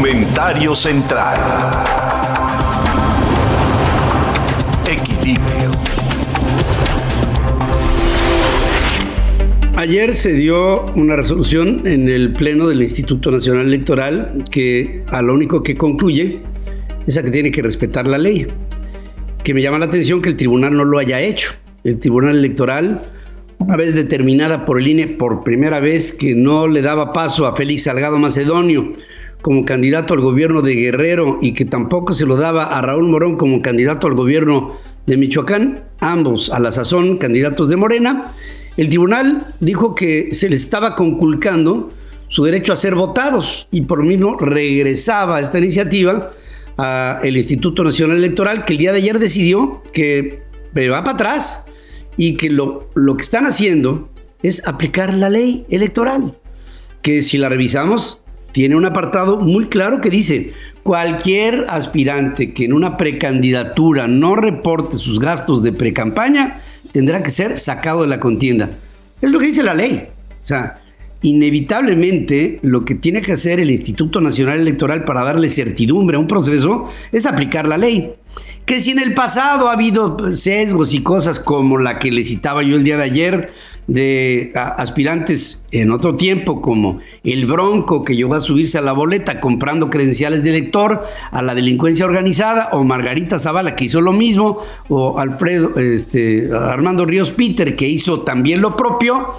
Comentario central. Equilibrio. Ayer se dio una resolución en el Pleno del Instituto Nacional Electoral que a lo único que concluye es a que tiene que respetar la ley. Que me llama la atención que el tribunal no lo haya hecho. El Tribunal Electoral, una vez determinada por el INE por primera vez que no le daba paso a Félix Salgado Macedonio como candidato al gobierno de Guerrero y que tampoco se lo daba a Raúl Morón como candidato al gobierno de Michoacán, ambos a la sazón candidatos de Morena, el tribunal dijo que se les estaba conculcando su derecho a ser votados y por lo mismo regresaba esta iniciativa al Instituto Nacional Electoral que el día de ayer decidió que va para atrás y que lo, lo que están haciendo es aplicar la ley electoral, que si la revisamos tiene un apartado muy claro que dice, cualquier aspirante que en una precandidatura no reporte sus gastos de precampaña tendrá que ser sacado de la contienda. Es lo que dice la ley. O sea, inevitablemente lo que tiene que hacer el Instituto Nacional Electoral para darle certidumbre a un proceso es aplicar la ley. Que si en el pasado ha habido sesgos y cosas como la que le citaba yo el día de ayer, de aspirantes en otro tiempo, como el Bronco que llegó a subirse a la boleta comprando credenciales de elector, a la delincuencia organizada, o Margarita Zavala que hizo lo mismo, o Alfredo, este, Armando Ríos Peter que hizo también lo propio,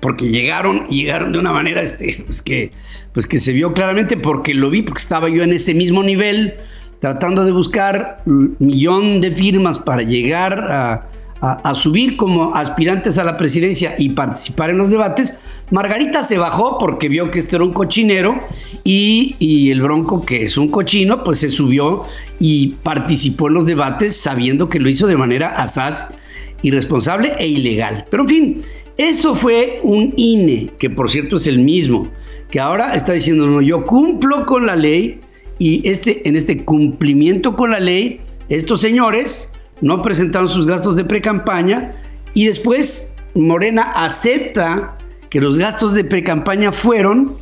porque llegaron, llegaron de una manera este, pues que, pues que se vio claramente, porque lo vi, porque estaba yo en ese mismo nivel, tratando de buscar un millón de firmas para llegar a a, subir como aspirantes a la presidencia y participar en los debates, Margarita se bajó porque vio que este era un cochinero y, y, el Bronco, que es un cochino, pues se subió y participó en los debates sabiendo que lo hizo de manera asaz, irresponsable e ilegal. Pero en fin, eso fue un INE, que por cierto es el mismo, que ahora está diciendo, no, yo cumplo con la ley y este, en este cumplimiento con la ley, estos señores no presentaron sus gastos de pre-campaña y después Morena acepta que los gastos de pre-campaña fueron,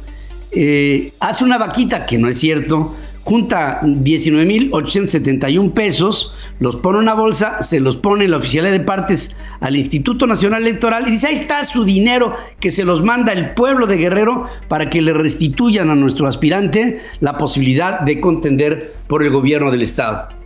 eh, hace una vaquita, que no es cierto, junta 19.871 pesos, los pone en una bolsa, se los pone en la oficialidad de partes al Instituto Nacional Electoral y dice, ahí está su dinero que se los manda el pueblo de Guerrero para que le restituyan a nuestro aspirante la posibilidad de contender por el gobierno del Estado.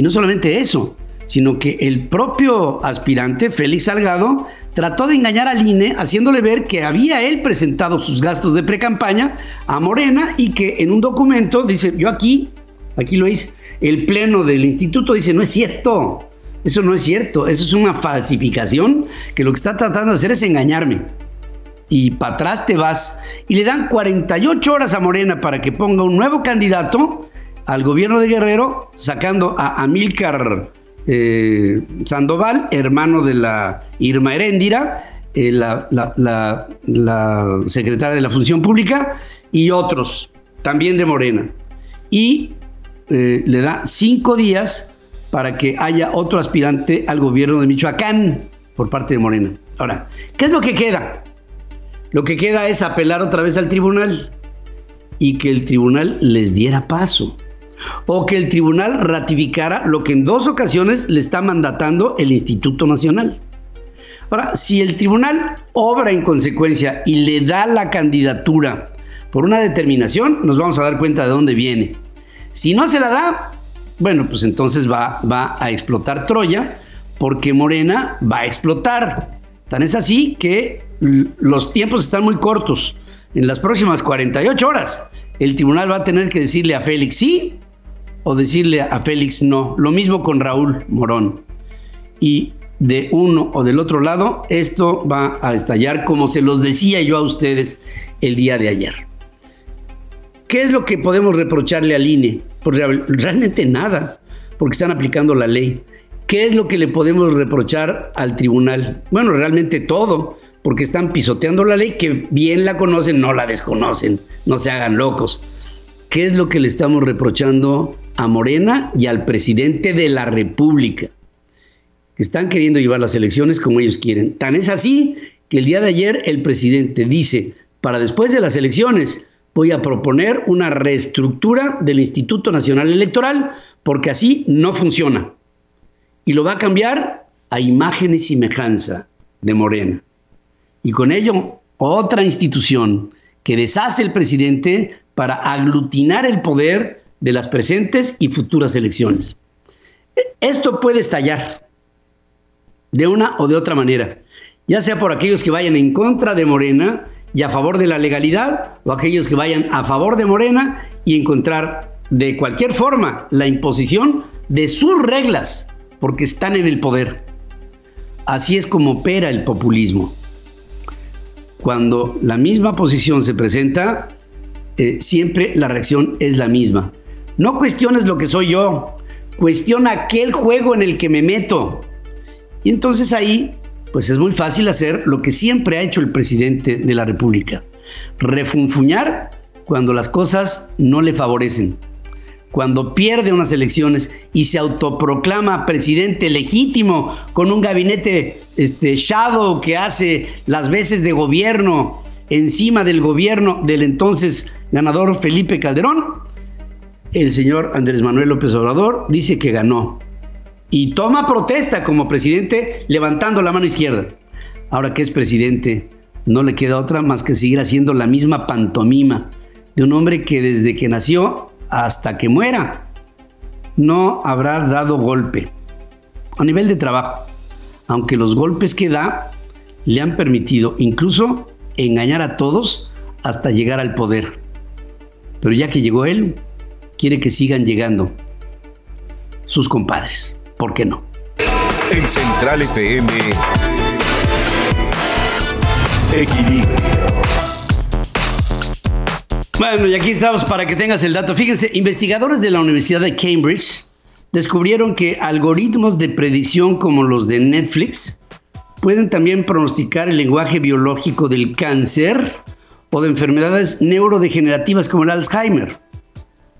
Y no solamente eso, sino que el propio aspirante, Félix Salgado, trató de engañar al INE haciéndole ver que había él presentado sus gastos de precampaña a Morena y que en un documento dice, yo aquí, aquí lo hice, el pleno del instituto dice, no es cierto, eso no es cierto, eso es una falsificación que lo que está tratando de hacer es engañarme. Y para atrás te vas. Y le dan 48 horas a Morena para que ponga un nuevo candidato al gobierno de Guerrero, sacando a Amílcar eh, Sandoval, hermano de la Irma Heréndira, eh, la, secretaria de la Función Pública, y otros, también de Morena. Y eh, le da cinco días para que haya otro aspirante al gobierno de Michoacán por parte de Morena. Ahora, ¿qué es lo que queda? Lo que queda es apelar otra vez al tribunal y que el tribunal les diera paso o que el tribunal ratificara lo que en dos ocasiones le está mandatando el Instituto Nacional. Ahora, si el tribunal obra en consecuencia y le da la candidatura por una determinación, nos vamos a dar cuenta de dónde viene. Si no se la da, bueno, pues entonces va, va a explotar Troya, porque Morena va a explotar. Tan es así que los tiempos están muy cortos. En las próximas 48 horas, el tribunal va a tener que decirle a Félix sí o decirle a Félix no. Lo mismo con Raúl Morón. Y de uno o del otro lado, esto va a estallar como se los decía yo a ustedes el día de ayer. ¿Qué es lo que podemos reprocharle al INE? Pues realmente nada, porque están aplicando la ley. ¿Qué es lo que le podemos reprochar al tribunal? Bueno, realmente todo, porque están pisoteando la ley que bien la conocen, no la desconocen, no se hagan locos. ¿Qué es lo que le estamos reprochando a Morena y al presidente de la República? Que están queriendo llevar las elecciones como ellos quieren. Tan es así que el día de ayer el presidente dice, para después de las elecciones, voy a proponer una reestructura del Instituto Nacional Electoral porque así no funciona. Y lo va a cambiar a imagen y semejanza de Morena. Y con ello, otra institución que deshace el presidente para aglutinar el poder de las presentes y futuras elecciones. Esto puede estallar de una o de otra manera, ya sea por aquellos que vayan en contra de Morena y a favor de la legalidad, o aquellos que vayan a favor de Morena y encontrar de cualquier forma la imposición de sus reglas, porque están en el poder. Así es como opera el populismo. Cuando la misma posición se presenta, eh, siempre la reacción es la misma. No cuestiones lo que soy yo, cuestiona aquel juego en el que me meto. Y entonces ahí, pues es muy fácil hacer lo que siempre ha hecho el presidente de la República, refunfuñar cuando las cosas no le favorecen cuando pierde unas elecciones y se autoproclama presidente legítimo con un gabinete este, shadow que hace las veces de gobierno encima del gobierno del entonces ganador Felipe Calderón, el señor Andrés Manuel López Obrador dice que ganó y toma protesta como presidente levantando la mano izquierda. Ahora que es presidente, no le queda otra más que seguir haciendo la misma pantomima de un hombre que desde que nació hasta que muera, no habrá dado golpe a nivel de trabajo, aunque los golpes que da le han permitido incluso engañar a todos hasta llegar al poder. Pero ya que llegó él, quiere que sigan llegando sus compadres. ¿Por qué no? En Central FM, Equilibrio. Bueno, y aquí estamos para que tengas el dato. Fíjense, investigadores de la Universidad de Cambridge descubrieron que algoritmos de predicción como los de Netflix pueden también pronosticar el lenguaje biológico del cáncer o de enfermedades neurodegenerativas como el Alzheimer.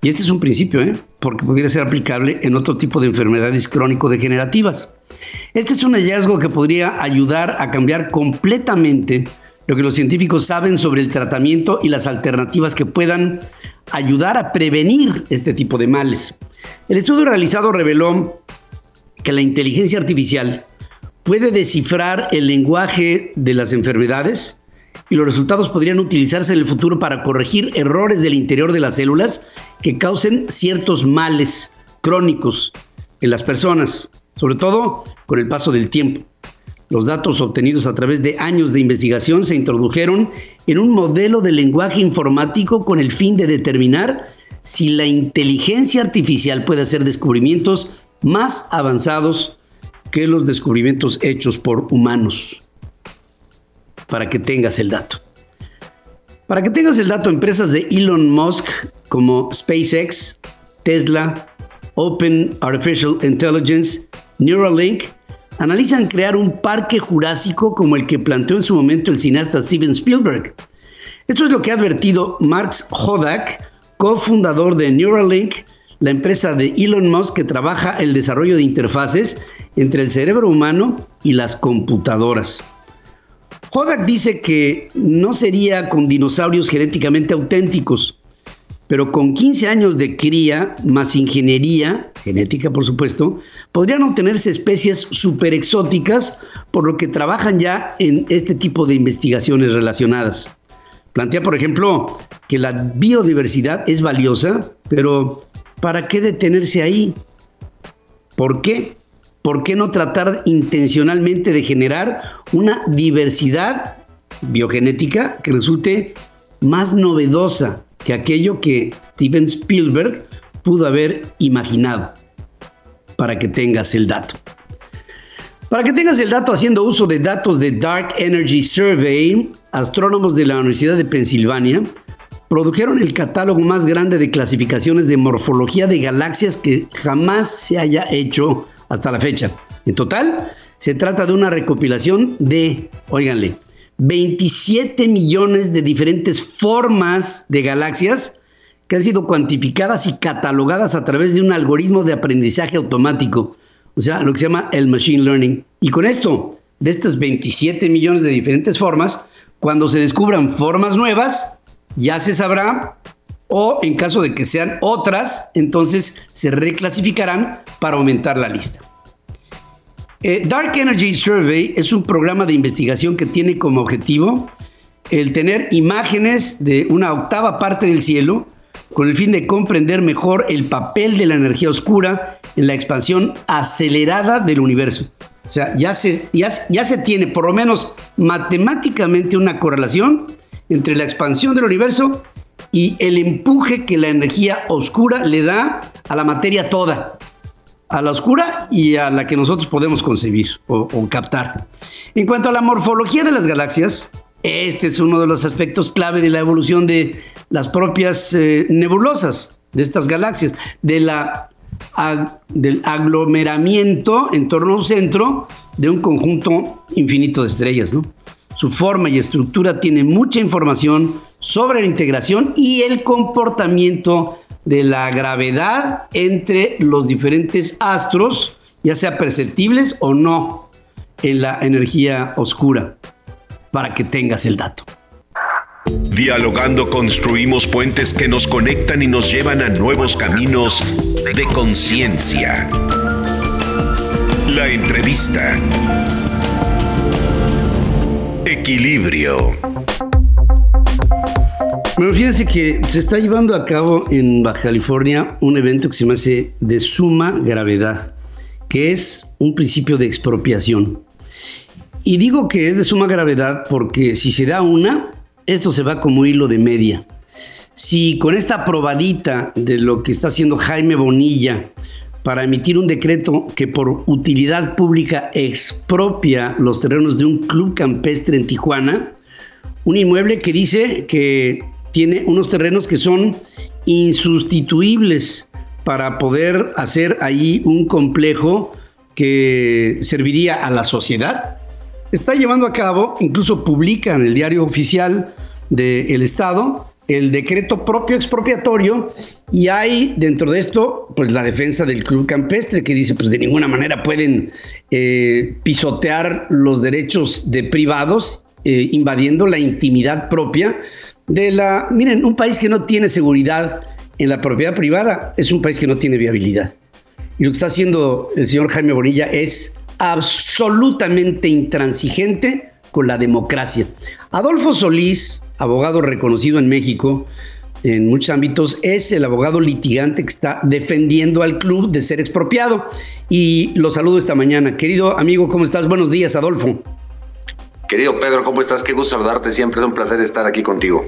Y este es un principio, ¿eh? porque podría ser aplicable en otro tipo de enfermedades crónico-degenerativas. Este es un hallazgo que podría ayudar a cambiar completamente lo que los científicos saben sobre el tratamiento y las alternativas que puedan ayudar a prevenir este tipo de males. El estudio realizado reveló que la inteligencia artificial puede descifrar el lenguaje de las enfermedades y los resultados podrían utilizarse en el futuro para corregir errores del interior de las células que causen ciertos males crónicos en las personas, sobre todo con el paso del tiempo. Los datos obtenidos a través de años de investigación se introdujeron en un modelo de lenguaje informático con el fin de determinar si la inteligencia artificial puede hacer descubrimientos más avanzados que los descubrimientos hechos por humanos. Para que tengas el dato. Para que tengas el dato, empresas de Elon Musk como SpaceX, Tesla, Open Artificial Intelligence, Neuralink analizan crear un parque jurásico como el que planteó en su momento el cineasta Steven Spielberg. Esto es lo que ha advertido Marx Hodak, cofundador de Neuralink, la empresa de Elon Musk que trabaja el desarrollo de interfaces entre el cerebro humano y las computadoras. Hodak dice que no sería con dinosaurios genéticamente auténticos, pero con 15 años de cría más ingeniería, genética por supuesto, podrían obtenerse especies super exóticas, por lo que trabajan ya en este tipo de investigaciones relacionadas. Plantea, por ejemplo, que la biodiversidad es valiosa, pero ¿para qué detenerse ahí? ¿Por qué? ¿Por qué no tratar intencionalmente de generar una diversidad biogenética que resulte más novedosa, que aquello que Steven Spielberg pudo haber imaginado, para que tengas el dato. Para que tengas el dato haciendo uso de datos de Dark Energy Survey, astrónomos de la Universidad de Pensilvania produjeron el catálogo más grande de clasificaciones de morfología de galaxias que jamás se haya hecho hasta la fecha. En total, se trata de una recopilación de, oiganle, 27 millones de diferentes formas de galaxias que han sido cuantificadas y catalogadas a través de un algoritmo de aprendizaje automático, o sea, lo que se llama el machine learning. Y con esto, de estas 27 millones de diferentes formas, cuando se descubran formas nuevas, ya se sabrá o en caso de que sean otras, entonces se reclasificarán para aumentar la lista. Eh, Dark Energy Survey es un programa de investigación que tiene como objetivo el tener imágenes de una octava parte del cielo con el fin de comprender mejor el papel de la energía oscura en la expansión acelerada del universo. O sea, ya se, ya, ya se tiene por lo menos matemáticamente una correlación entre la expansión del universo y el empuje que la energía oscura le da a la materia toda, a la oscura y a la que nosotros podemos concebir o, captar. En cuanto a la morfología de las galaxias, este es uno de los aspectos clave de la evolución de las propias eh, nebulosas de estas galaxias, de la, del aglomeramiento en torno a un centro de un conjunto infinito de estrellas. Su forma y estructura tiene mucha información sobre la integración y el comportamiento de la gravedad entre los diferentes astros, ya sea perceptibles o no en la energía oscura, para que tengas el dato. Dialogando construimos puentes que nos conectan y nos llevan a nuevos caminos de conciencia. La entrevista. Equilibrio. Bueno, fíjense que se está llevando a cabo en Baja California un evento que se me hace de suma gravedad, que es un principio de expropiación. Y digo que es de suma gravedad porque si se da una, esto se va como hilo de media. Si con esta probadita de lo que está haciendo Jaime Bonilla para emitir un decreto que por utilidad pública expropia los terrenos de un club campestre en Tijuana, un inmueble que dice que tiene unos terrenos que son insustituibles para poder hacer ahí un complejo que serviría a la sociedad. Está llevando a cabo, incluso publica en el diario oficial del Estado, el decreto propio expropiatorio y hay dentro de esto pues la defensa del club campestre que dice pues de ninguna manera pueden eh, pisotear los derechos de privados eh, invadiendo la intimidad propia de la... Miren, un país que no tiene seguridad en la propiedad privada es un país que no tiene viabilidad. Y lo que está haciendo el señor Jaime Bonilla es absolutamente intransigente con la democracia. Adolfo Solís, abogado reconocido en México en muchos ámbitos, es el abogado litigante que está defendiendo al club de ser expropiado. Y lo saludo esta mañana. Querido amigo, ¿cómo estás? Buenos días, Adolfo. Querido Pedro, ¿cómo estás? Qué gusto saludarte siempre, es un placer estar aquí contigo.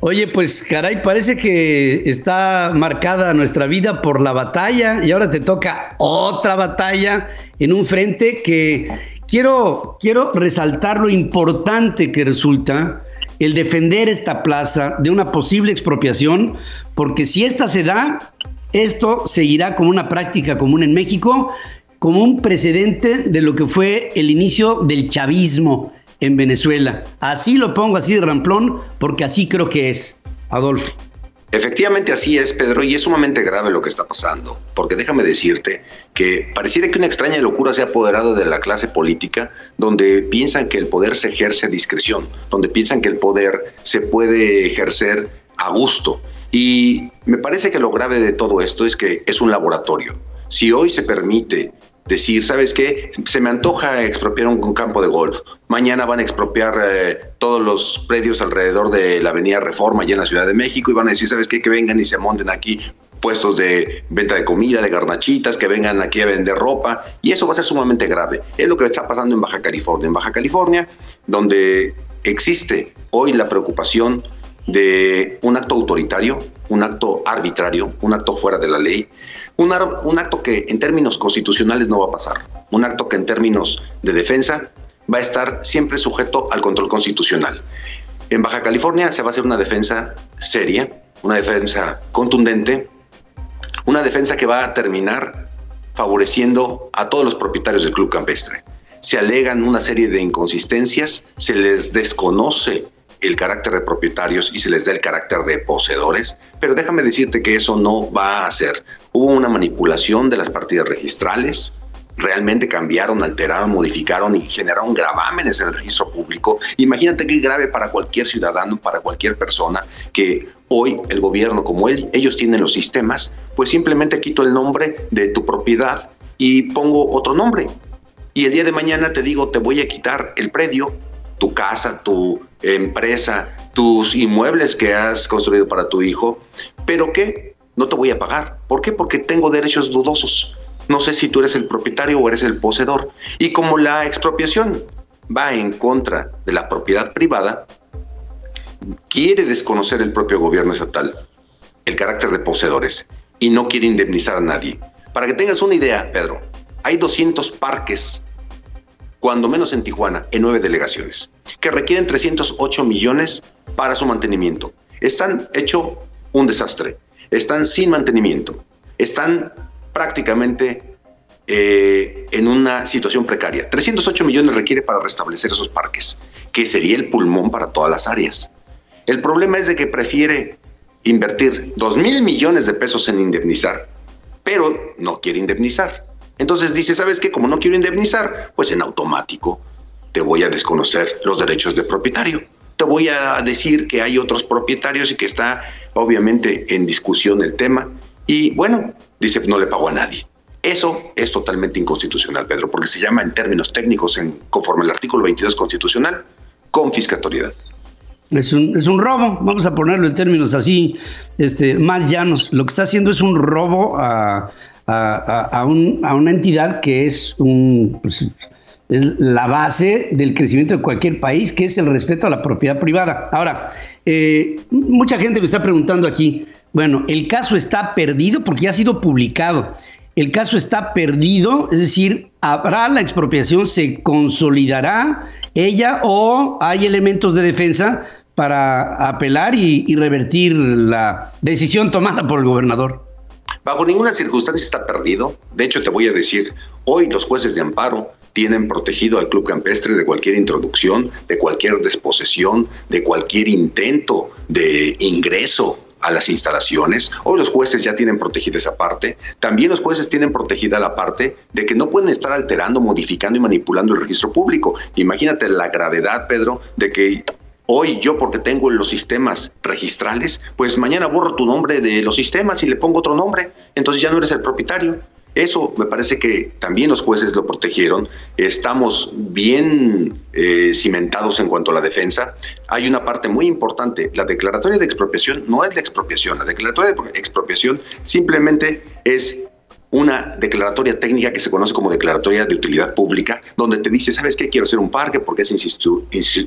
Oye, pues caray, parece que está marcada nuestra vida por la batalla y ahora te toca otra batalla en un frente que quiero, quiero resaltar lo importante que resulta el defender esta plaza de una posible expropiación, porque si esta se da, esto seguirá como una práctica común en México como un precedente de lo que fue el inicio del chavismo en Venezuela. Así lo pongo así de ramplón porque así creo que es, Adolfo. Efectivamente así es, Pedro, y es sumamente grave lo que está pasando, porque déjame decirte que pareciera que una extraña locura se ha apoderado de la clase política, donde piensan que el poder se ejerce a discreción, donde piensan que el poder se puede ejercer a gusto. Y me parece que lo grave de todo esto es que es un laboratorio. Si hoy se permite decir, ¿sabes qué? Se me antoja expropiar un, campo de golf. Mañana van a expropiar eh, todos los predios alrededor de la Avenida Reforma, allá en la Ciudad de México, y van a decir, ¿sabes qué? Que vengan y se monten aquí puestos de venta de comida, de garnachitas, que vengan aquí a vender ropa, y eso va a ser sumamente grave. Es lo que está pasando en Baja California. En Baja California, donde existe hoy la preocupación de un acto autoritario, un acto arbitrario, un acto fuera de la ley, un, acto que en términos constitucionales no va a pasar, un acto que en términos de defensa va a estar siempre sujeto al control constitucional. En Baja California se va a hacer una defensa seria, una defensa contundente, una defensa que va a terminar favoreciendo a todos los propietarios del club campestre. Se alegan una serie de inconsistencias, se les desconoce el carácter de propietarios y se les da el carácter de poseedores, pero déjame decirte que eso no va a ser. Hubo una manipulación de las partidas registrales, realmente cambiaron, alteraron, modificaron y generaron gravámenes en el registro público. Imagínate qué grave para cualquier ciudadano, para cualquier persona, que hoy el gobierno, como él, ellos tienen los sistemas, pues simplemente quito el nombre de tu propiedad y pongo otro nombre. Y el día de mañana te digo, te voy a quitar el predio, tu casa, tu empresa, tus inmuebles que has construido para tu hijo, pero que no te voy a pagar. ¿Por qué? Porque tengo derechos dudosos. No sé si tú eres el propietario o eres el poseedor. Y como la expropiación va en contra de la propiedad privada, quiere desconocer el propio gobierno estatal el carácter de poseedores y no quiere indemnizar a nadie. Para que tengas una idea, Pedro, hay 200 parques, cuando menos en Tijuana, en nueve delegaciones, que requieren 308 millones para su mantenimiento. Están hecho un desastre, están sin mantenimiento, están prácticamente eh, en una situación precaria. 308 millones requiere para restablecer esos parques, que sería el pulmón para todas las áreas. El problema es de que prefiere invertir 2 mil millones de pesos en indemnizar, pero no quiere indemnizar. Entonces dice, ¿sabes qué? Como no quiero indemnizar, pues en automático te voy a desconocer los derechos de propietario. Te voy a decir que hay otros propietarios y que está obviamente en discusión el tema y bueno, dice, no le pagó a nadie. Eso es totalmente inconstitucional, Pedro, porque se llama en términos técnicos, en, conforme al artículo 22 constitucional, confiscatoriedad. Es un, es un robo, vamos a ponerlo en términos así, este, más llanos. Lo que está haciendo es un robo a, a, una entidad que es, un, pues, es la base del crecimiento de cualquier país, que es el respeto a la propiedad privada. Ahora, eh, mucha gente me está preguntando aquí, bueno, el caso está perdido porque ya ha sido publicado. El caso está perdido, es decir, habrá la expropiación, se consolidará ella o hay elementos de defensa para apelar y revertir la decisión tomada por el gobernador. Bajo ninguna circunstancia está perdido. De hecho, te voy a decir, hoy los jueces de amparo tienen protegido al club campestre de cualquier introducción, de cualquier desposesión, de cualquier intento de ingreso a las instalaciones. Hoy los jueces ya tienen protegida esa parte. También los jueces tienen protegida la parte de que no pueden estar alterando, modificando y manipulando el registro público. Imagínate la gravedad, Pedro, de que hoy yo porque tengo los sistemas registrales, pues mañana borro tu nombre de los sistemas y le pongo otro nombre. Entonces ya no eres el propietario. Eso me parece que también los jueces lo protegieron. Estamos bien eh, cimentados en cuanto a la defensa. Hay una parte muy importante. La declaratoria de expropiación no es la expropiación. La declaratoria de expropiación simplemente es una declaratoria técnica que se conoce como declaratoria de utilidad pública, donde te dice, ¿sabes qué? Quiero hacer un parque porque es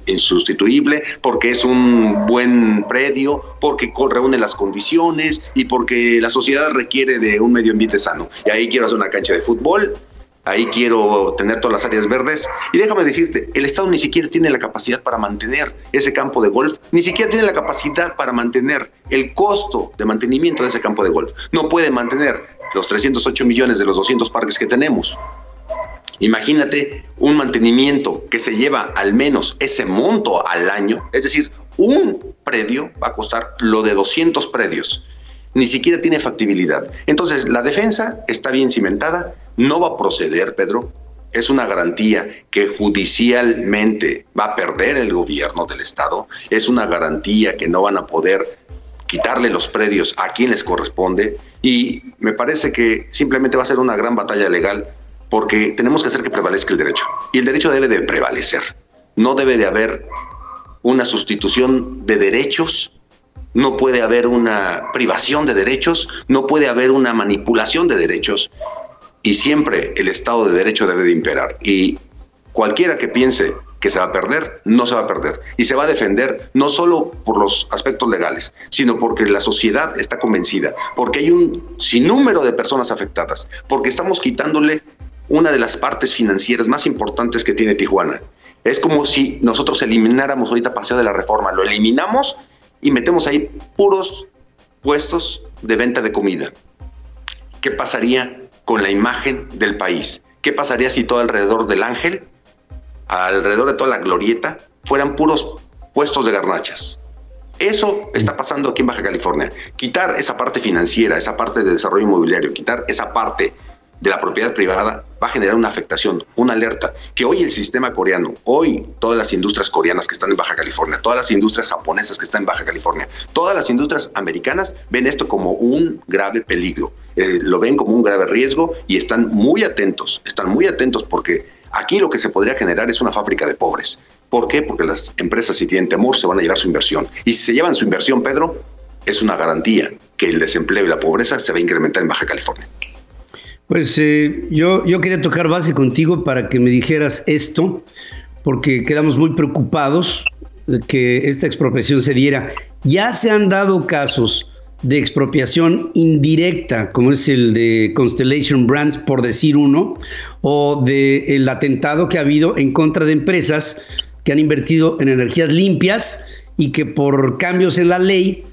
insustituible, porque es un buen predio, porque reúne las condiciones y porque la sociedad requiere de un medio ambiente sano. Y ahí quiero hacer una cancha de fútbol, ahí quiero tener todas las áreas verdes. Y déjame decirte, el Estado ni siquiera tiene la capacidad para mantener ese campo de golf, ni siquiera tiene la capacidad para mantener el costo de mantenimiento de ese campo de golf. No puede mantener los 308 millones de los 200 parques que tenemos. Imagínate un mantenimiento que se lleva al menos ese monto al año, es decir, un predio va a costar lo de 200 predios. Ni siquiera tiene factibilidad. Entonces, la defensa está bien cimentada, no va a proceder, Pedro. Es una garantía que judicialmente va a perder el gobierno del Estado. Es una garantía que no van a poder quitarle los predios a quien les corresponde y me parece que simplemente va a ser una gran batalla legal porque tenemos que hacer que prevalezca el derecho y el derecho debe de prevalecer. No debe de haber una sustitución de derechos, no puede haber una privación de derechos, no puede haber una manipulación de derechos y siempre el Estado de Derecho debe de imperar. Y cualquiera que piense que se va a perder, no se va a perder. Y se va a defender no solo por los aspectos legales, sino porque la sociedad está convencida, porque hay un sinnúmero de personas afectadas, porque estamos quitándole una de las partes financieras más importantes que tiene Tijuana. Es como si nosotros elimináramos ahorita Paseo de la Reforma, lo eliminamos y metemos ahí puros puestos de venta de comida. ¿Qué pasaría con la imagen del país? ¿Qué pasaría si todo alrededor del ángel alrededor de toda la glorieta fueran puros puestos de garnachas. Eso está pasando aquí en Baja California. Quitar esa parte financiera, esa parte de desarrollo inmobiliario, quitar esa parte de la propiedad privada va a generar una afectación, una alerta, que hoy el sistema coreano, hoy todas las industrias coreanas que están en Baja California, todas las industrias japonesas que están en Baja California, todas las industrias americanas ven esto como un grave peligro, eh, lo ven como un grave riesgo y están muy atentos, están muy atentos porque aquí lo que se podría generar es una fábrica de pobres. ¿Por qué? Porque las empresas si tienen temor se van a llevar su inversión. Y si se llevan su inversión, Pedro, es una garantía que el desempleo y la pobreza se va a incrementar en Baja California. Pues eh, yo, yo quería tocar base contigo para que me dijeras esto, porque quedamos muy preocupados de que esta expropiación se diera. Ya se han dado casos de expropiación indirecta, como es el de Constellation Brands, por decir uno, o del atentado que ha habido en contra de empresas que han invertido en energías limpias y que por cambios en la ley,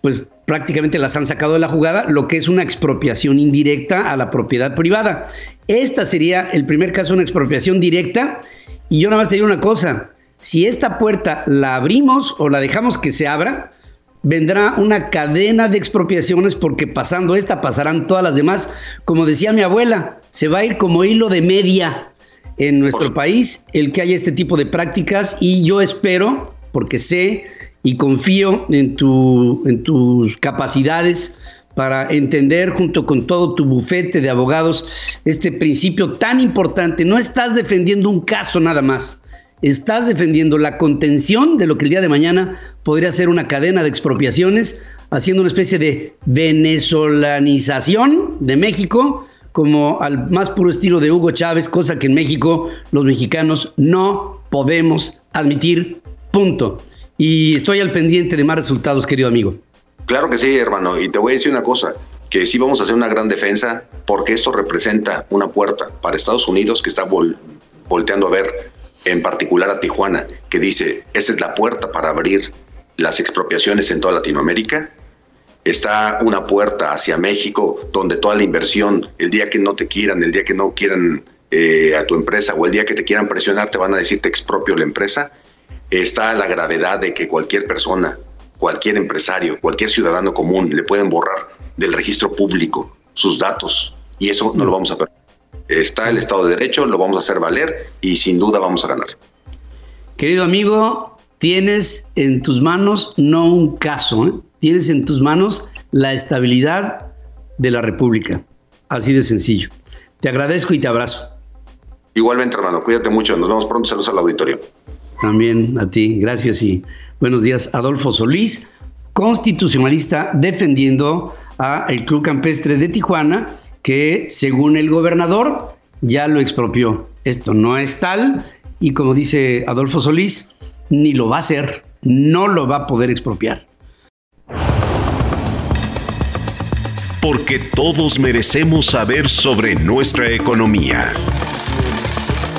pues prácticamente las han sacado de la jugada, lo que es una expropiación indirecta a la propiedad privada. Esta sería el primer caso de una expropiación directa. Y yo nada más te digo una cosa, si esta puerta la abrimos o la dejamos que se abra, vendrá una cadena de expropiaciones porque pasando esta pasarán todas las demás. Como decía mi abuela, se va a ir como hilo de media en nuestro país el que haya este tipo de prácticas y yo espero, porque sé y confío en, en tus capacidades para entender junto con todo tu bufete de abogados este principio tan importante. No estás defendiendo un caso nada más, estás defendiendo la contención de lo que el día de mañana podría ser una cadena de expropiaciones, haciendo una especie de venezolanización de México como al más puro estilo de Hugo Chávez, cosa que en México los mexicanos no podemos admitir. Punto y estoy al pendiente de más resultados, querido amigo. Claro que sí, hermano, y te voy a decir una cosa, que sí vamos a hacer una gran defensa porque esto representa una puerta para Estados Unidos que está volteando a ver en particular a Tijuana, que dice, esa es la puerta para abrir las expropiaciones en toda Latinoamérica. Está una puerta hacia México donde toda la inversión, el día que no te quieran, el día que no quieran eh, a tu empresa o el día que te quieran presionar, te van a decir te expropio la empresa está la gravedad de que cualquier persona, cualquier empresario, cualquier ciudadano común le pueden borrar del registro público sus datos y eso no lo vamos a perder. Está el Estado de Derecho, lo vamos a hacer valer y sin duda vamos a ganar. Querido amigo, tienes en tus manos no un caso, ¿eh? tienes en tus manos la estabilidad de la República. Así de sencillo. Te agradezco y te abrazo. Igualmente, hermano, cuídate mucho. Nos vemos pronto. Saludos al auditorio. También a ti, gracias y buenos días. Adolfo Solís, constitucionalista defendiendo a el Club Campestre de Tijuana, que según el gobernador ya lo expropió. Esto no es tal y como dice Adolfo Solís, ni lo va a hacer, no lo va a poder expropiar. Porque todos merecemos saber sobre nuestra economía.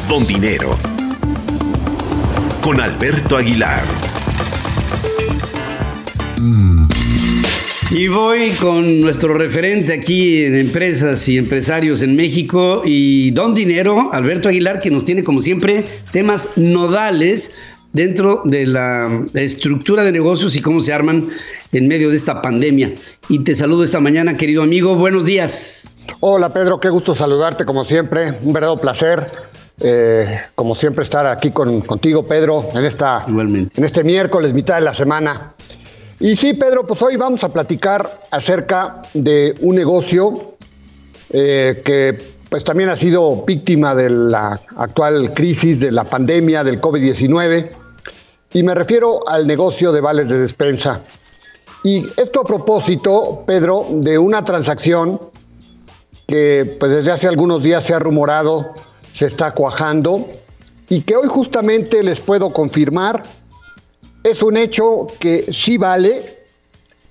Don Dinero con Alberto Aguilar. Y voy con nuestro referente aquí en empresas y empresarios en México y Don Dinero, Alberto Aguilar, que nos tiene como siempre temas nodales dentro de la estructura de negocios y cómo se arman en medio de esta pandemia. Y te saludo esta mañana, querido amigo. Buenos días. Hola Pedro, qué gusto saludarte como siempre. Un verdadero placer eh, como siempre, estar aquí contigo, Pedro, en, esta, en este miércoles, mitad de la semana. Y sí, Pedro, pues hoy vamos a platicar acerca de un negocio eh, que pues también ha sido víctima de la actual crisis de la pandemia del COVID-19 y me refiero al negocio de vales de despensa. Y esto a propósito, Pedro, de una transacción que pues desde hace algunos días se ha rumorado se está cuajando y que hoy justamente les puedo confirmar es un hecho que sí vale,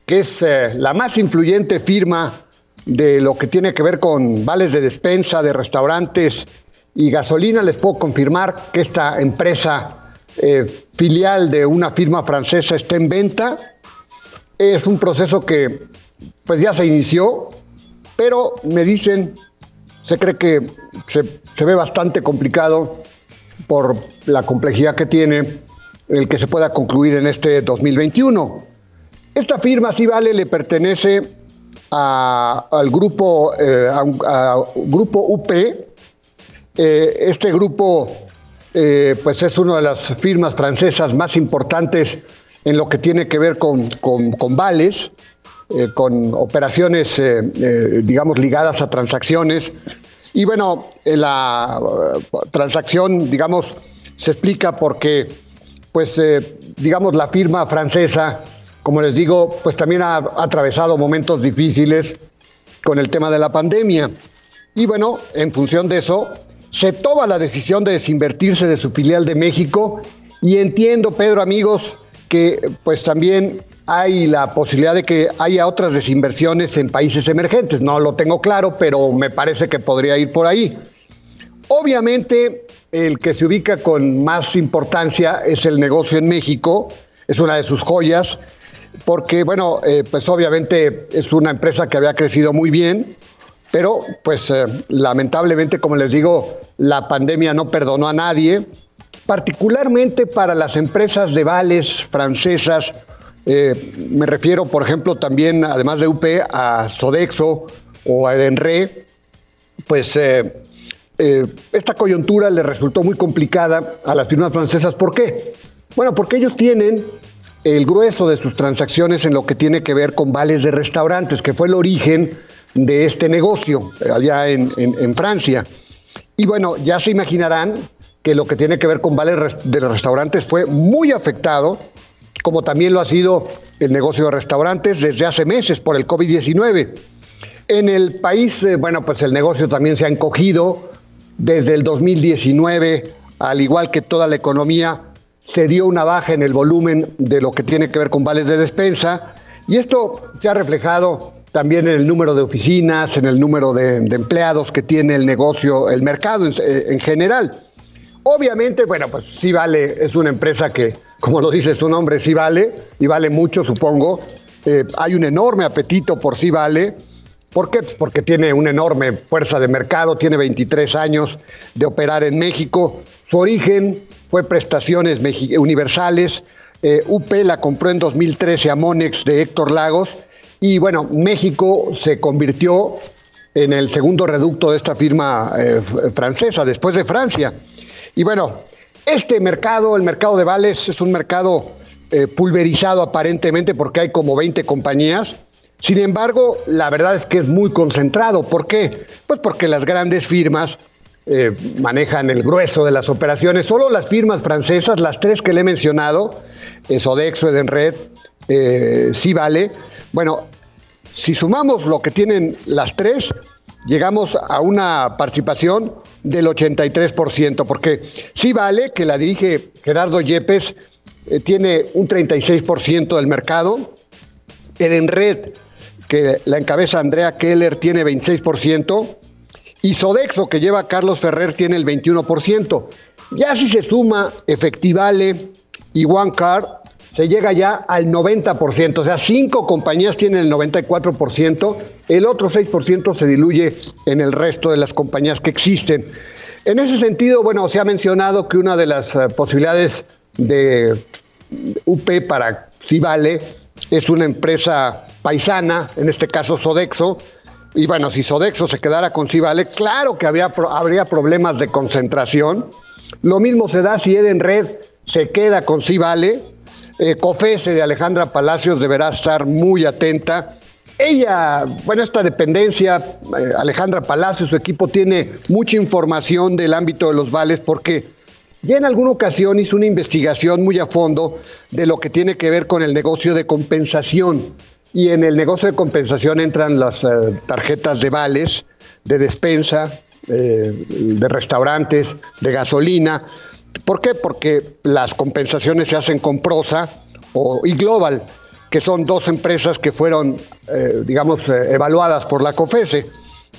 que es eh, la más influyente firma de lo que tiene que ver con vales de despensa de restaurantes y gasolina. Les puedo confirmar que esta empresa eh, filial de una firma francesa está en venta. Es un proceso que pues ya se inició, pero me dicen se cree que se, ve bastante complicado por la complejidad que tiene el que se pueda concluir en este 2021. Esta firma, si vale, le pertenece al grupo, eh, grupo UP. Eh, este grupo eh, pues es una de las firmas francesas más importantes en lo que tiene que ver con, con, vales, con operaciones, digamos, ligadas a transacciones. Y bueno, la transacción, digamos, se explica porque, pues, digamos, la firma francesa como les digo, pues también ha, atravesado momentos difíciles con el tema de la pandemia. Y bueno, en función de eso, se toma la decisión de desinvertirse de su filial de México y entiendo, Pedro, amigos, que pues también hay la posibilidad de que haya otras desinversiones en países emergentes. No lo tengo claro, pero me parece que podría ir por ahí. Obviamente, el que se ubica con más importancia es el negocio en México, es una de sus joyas, porque, bueno, eh, pues obviamente es una empresa que había crecido muy bien, pero pues eh, lamentablemente, como les digo, la pandemia no perdonó a nadie, particularmente para las empresas de vales francesas. Eh, me refiero, por ejemplo, también, además de UP, a Sodexo o a Edenre, pues esta coyuntura le resultó muy complicada a las firmas francesas. ¿Por qué? Bueno, porque ellos tienen el grueso de sus transacciones en lo que tiene que ver con vales de restaurantes, que fue el origen de este negocio allá en, Francia. Y bueno, ya se imaginarán que lo que tiene que ver con vales de restaurantes fue muy afectado, como también lo ha sido el negocio de restaurantes desde hace meses por el COVID-19. En el país, eh, bueno, pues el negocio también se ha encogido desde el 2019, al igual que toda la economía, se dio una baja en el volumen de lo que tiene que ver con vales de despensa y esto se ha reflejado también en el número de oficinas, en el número de, empleados que tiene el negocio, el mercado en, general. Obviamente, bueno, pues sí vale, es una empresa que, como lo dice su nombre, sí vale, y vale mucho, supongo. Eh, hay un enorme apetito por sí vale. ¿Por qué? Pues porque tiene una enorme fuerza de mercado, tiene 23 años de operar en México. Su origen fue Prestaciones Universales. Eh, UP la compró en 2013 a Monex de Héctor Lagos. Y bueno, México se convirtió en el segundo reducto de esta firma eh, francesa, después de Francia. Y bueno, este mercado, el mercado de vales, es un mercado eh, pulverizado aparentemente porque hay como 20 compañías. Sin embargo, la verdad es que es muy concentrado. ¿Por qué? Pues porque las grandes firmas eh, manejan el grueso de las operaciones. Solo las firmas francesas, las tres que le he mencionado, eh, Sodexo, Edenred, eh, sí vale. Bueno, si sumamos lo que tienen las tres, llegamos a una participación del 83%, porque sí vale que la dirige Gerardo Yepes, tiene un 36% del mercado. Edenred, que la encabeza Andrea Keller, tiene 26%. Y Sodexo, que lleva Carlos Ferrer, tiene el 21%. Ya si se suma Efectivale y OneCard, se llega ya al 90%. O sea, cinco compañías tienen el 94%, el otro 6% se diluye en el resto de las compañías que existen. En ese sentido, bueno, se ha mencionado que una de las eh, posibilidades de UP para Civale es una empresa paisana, en este caso Sodexo, y bueno, si Sodexo se quedara con Civale, claro que habría problemas de concentración. Lo mismo se da si Edenred se queda con Civale. Eh, de Alejandra Palacios deberá estar muy atenta. Ella, bueno, esta dependencia, eh, Alejandra Palacios, su equipo tiene mucha información del ámbito de los vales porque ya en alguna ocasión hizo una investigación muy a fondo de lo que tiene que ver con el negocio de compensación. Y en el negocio de compensación entran las eh, tarjetas de vales, de despensa, eh, de restaurantes, de gasolina. ¿Por qué? Porque las compensaciones se hacen con Prosa o, y Global, que son dos empresas que fueron, eh, digamos, evaluadas por la COFESE.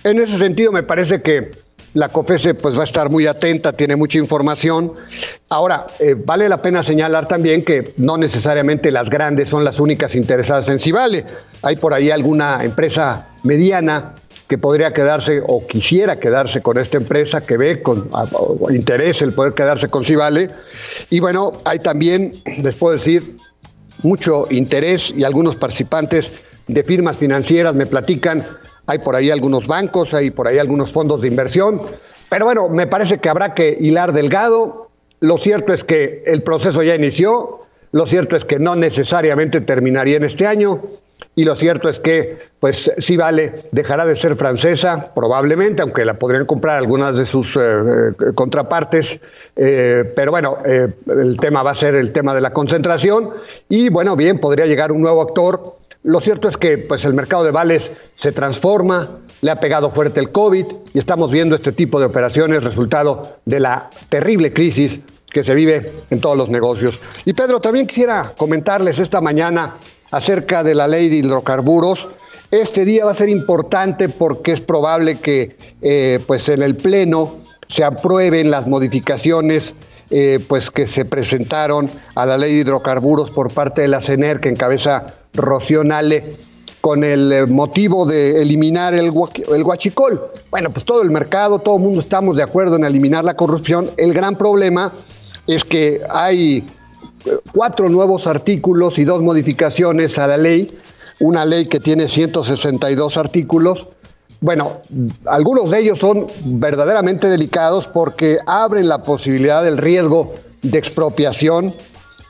En ese sentido, me parece que la COFESE pues va a estar muy atenta, tiene mucha información. Ahora, eh, vale la pena señalar también que no necesariamente las grandes son las únicas interesadas en Civale. Hay por ahí alguna empresa mediana que podría quedarse o quisiera quedarse con esta empresa, que ve con interés el poder quedarse con Civale. Y bueno, hay también, les puedo decir, mucho interés y algunos participantes de firmas financieras me platican, hay por ahí algunos bancos, hay por ahí algunos fondos de inversión, pero bueno, me parece que habrá que hilar delgado. Lo cierto es que el proceso ya inició, lo cierto es que no necesariamente terminaría en este año y lo cierto es que, pues sí vale, dejará de ser francesa, probablemente, aunque la podrían comprar algunas de sus eh, eh, contrapartes, eh, pero bueno, el tema va a ser el tema de la concentración y bueno, bien, podría llegar un nuevo actor. Lo cierto es que pues el mercado de vales se transforma, le ha pegado fuerte el COVID y estamos viendo este tipo de operaciones resultado de la terrible crisis que se vive en todos los negocios. Y Pedro, también quisiera comentarles esta mañana acerca de la ley de hidrocarburos. Este día va a ser importante porque es probable que eh, pues en el Pleno se aprueben las modificaciones eh, pues que se presentaron a la ley de hidrocarburos por parte de la CENER que encabeza Rocío Nale con el eh, motivo de eliminar el, el huachicol. Bueno, pues todo el mercado, todo el mundo estamos de acuerdo en eliminar la corrupción. El gran problema es que hay cuatro nuevos artículos y dos modificaciones a la ley, una ley que tiene 162 artículos. Bueno, algunos de ellos son verdaderamente delicados porque abren la posibilidad del riesgo de expropiación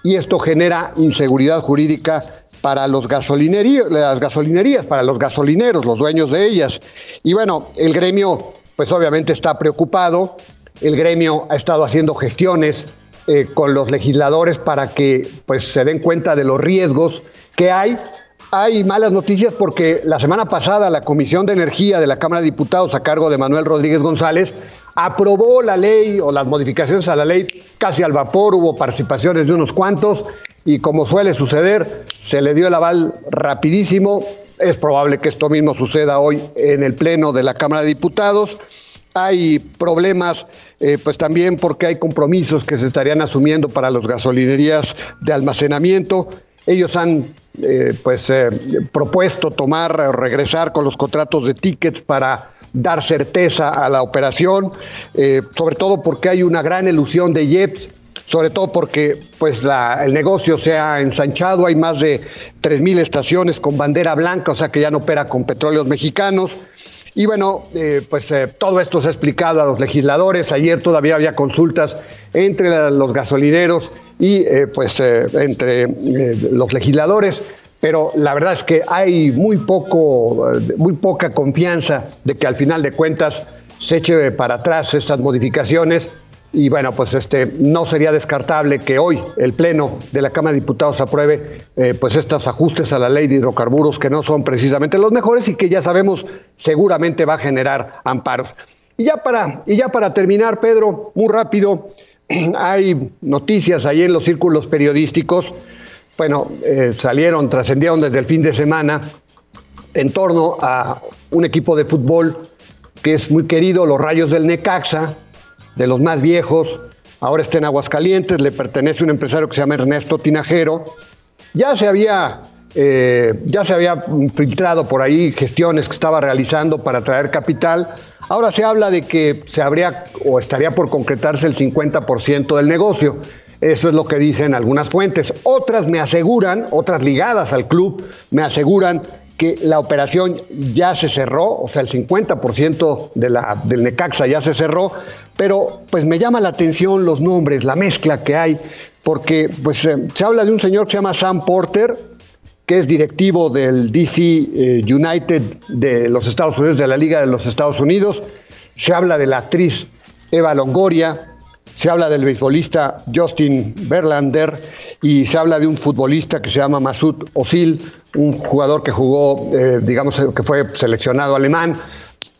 y esto genera inseguridad jurídica para los gasolinerías, las gasolinerías, para los gasolineros, los dueños de ellas. Y bueno, el gremio pues obviamente está preocupado, el gremio ha estado haciendo gestiones eh, con los legisladores para que pues, se den cuenta de los riesgos que hay. Hay malas noticias porque la semana pasada la Comisión de Energía de la Cámara de Diputados a cargo de Manuel Rodríguez González aprobó la ley o las modificaciones a la ley casi al vapor, hubo participaciones de unos cuantos y como suele suceder, se le dio el aval rapidísimo. Es probable que esto mismo suceda hoy en el Pleno de la Cámara de Diputados. Hay problemas, eh, pues también porque hay compromisos que se estarían asumiendo para las gasolinerías de almacenamiento. Ellos han eh, pues eh, propuesto tomar, regresar con los contratos de tickets para dar certeza a la operación, sobre todo porque hay una gran ilusión de IEPS, sobre todo porque pues el negocio se ha ensanchado, hay más de 3.000 estaciones con bandera blanca, o sea que ya no opera con petróleos mexicanos. Y bueno, eh, pues eh, todo esto se ha explicado a los legisladores. Ayer todavía había consultas entre los gasolineros y eh, pues entre los legisladores, pero la verdad es que hay muy poco, muy poca confianza de que al final de cuentas se eche para atrás estas modificaciones y bueno, pues este no sería descartable que hoy el Pleno de la Cámara de Diputados apruebe eh, pues estos ajustes a la ley de hidrocarburos que no son precisamente los mejores y que ya sabemos seguramente va a generar amparos. Y ya para, y ya para terminar, Pedro, muy rápido, hay noticias ahí en los círculos periodísticos, bueno, eh, salieron, trascendieron desde el fin de semana en torno a un equipo de fútbol que es muy querido, los Rayos del Necaxa, de los más viejos, ahora está en Aguascalientes, le pertenece a un empresario que se llama Ernesto Tinajero. Ya se había, eh, ya se había filtrado por ahí gestiones que estaba realizando para traer capital. Ahora se habla de que se habría o estaría por concretarse el 50% del negocio. Eso es lo que dicen algunas fuentes. Otras me aseguran, otras ligadas al club, me aseguran que la operación ya se cerró, o sea, el 50% de la, del Necaxa ya se cerró, pero pues me llama la atención los nombres, la mezcla que hay, porque pues eh, se habla de un señor que se llama Sam Porter, que es directivo del DC eh, United de los Estados Unidos, de la Liga de los Estados Unidos, se habla de la actriz Eva Longoria, se habla del beisbolista Justin Verlander y se habla de un futbolista que se llama Masud Osil, un jugador que jugó, eh, digamos, que fue seleccionado alemán.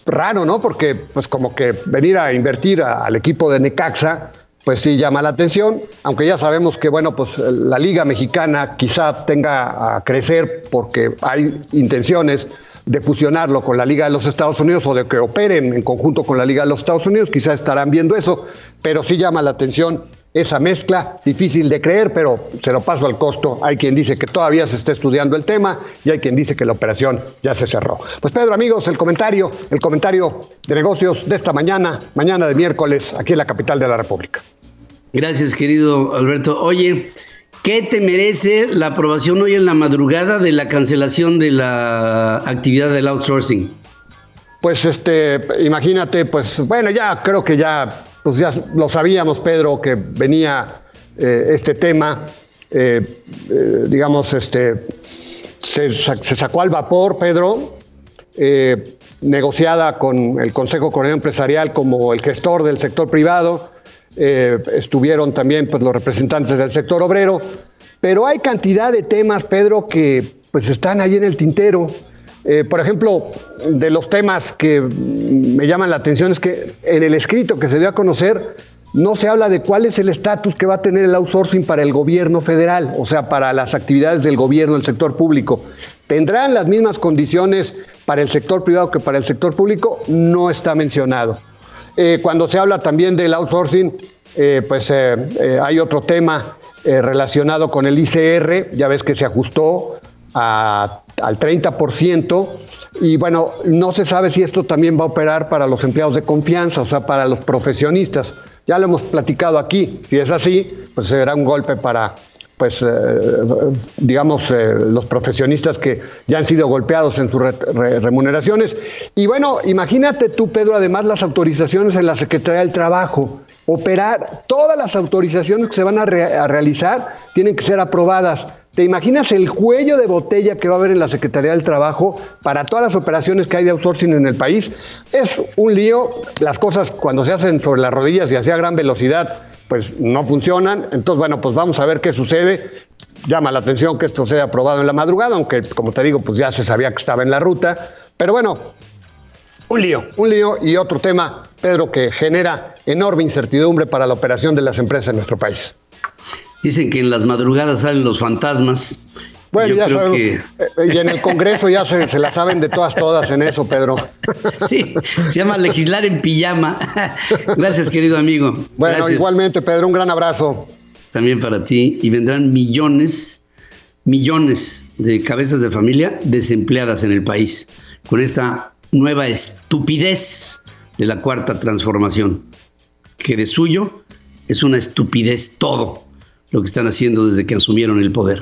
Raro, ¿no? Porque pues como que venir a invertir al equipo de Necaxa, pues sí llama la atención, aunque ya sabemos que, bueno, pues la Liga Mexicana quizá tenga a crecer porque hay intenciones de fusionarlo con la Liga de los Estados Unidos o de que operen en conjunto con la Liga de los Estados Unidos, quizá estarán viendo eso, pero sí llama la atención esa mezcla, difícil de creer, pero se lo paso al costo. Hay quien dice que todavía se está estudiando el tema y hay quien dice que la operación ya se cerró. Pues Pedro, amigos, el comentario, el comentario de negocios de esta mañana, mañana de miércoles, aquí en la capital de la República. Gracias, querido Alberto. Oye, ¿Qué te merece la aprobación hoy en la madrugada de la cancelación de la actividad del outsourcing? Pues este, imagínate, pues bueno, ya creo que ya, pues ya lo sabíamos, Pedro, que venía eh, este tema, eh, eh, digamos, este, se, sacó al vapor, Pedro, negociada con el Consejo Coordinador Empresarial como el gestor del sector privado, estuvieron también pues, los representantes del sector obrero, pero hay cantidad de temas, Pedro, que pues están ahí en el tintero. por ejemplo, de los temas que me llaman la atención es que en el escrito que se dio a conocer no se habla de cuál es el estatus que va a tener el outsourcing para el gobierno federal, o sea, para las actividades del gobierno, del sector público. ¿Tendrán las mismas condiciones para el sector privado que para el sector público? No está mencionado. Eh, cuando se habla también del outsourcing, eh, pues eh, hay otro tema relacionado con el ICR, ya ves que se ajustó al 30%. Y bueno, no se sabe si esto también va a operar para los empleados de confianza, o sea, para los profesionistas. Ya lo hemos platicado aquí. Si es así, pues será un golpe para, pues, eh, digamos, eh, los profesionistas que ya han sido golpeados en sus remuneraciones. Y bueno, imagínate tú, Pedro, además las autorizaciones en la Secretaría del Trabajo. Operar, todas las autorizaciones que se van a realizar tienen que ser aprobadas ¿Te imaginas el cuello de botella que va a haber en la Secretaría del Trabajo para todas las operaciones que hay de outsourcing en el país? Es un lío. Las cosas cuando se hacen sobre las rodillas y a gran velocidad, pues no funcionan. Entonces, bueno, pues vamos a ver qué sucede. Llama la atención que esto sea aprobado en la madrugada, aunque, como te digo, pues ya se sabía que estaba en la ruta. Pero bueno, un lío, un lío y otro tema, Pedro, que genera enorme incertidumbre para la operación de las empresas en nuestro país. Dicen que en las madrugadas salen los fantasmas. Bueno, ya sabemos. Que... Eh, y en el Congreso ya se, se, la saben de todas, todas en eso, Pedro. Sí, se llama legislar en pijama. Gracias, querido amigo. Bueno, igualmente, Pedro, un gran abrazo. También para ti. Y vendrán millones, millones de cabezas de familia desempleadas en el país con esta nueva estupidez de la cuarta transformación. Que de suyo es una estupidez todo lo que están haciendo desde que asumieron el poder.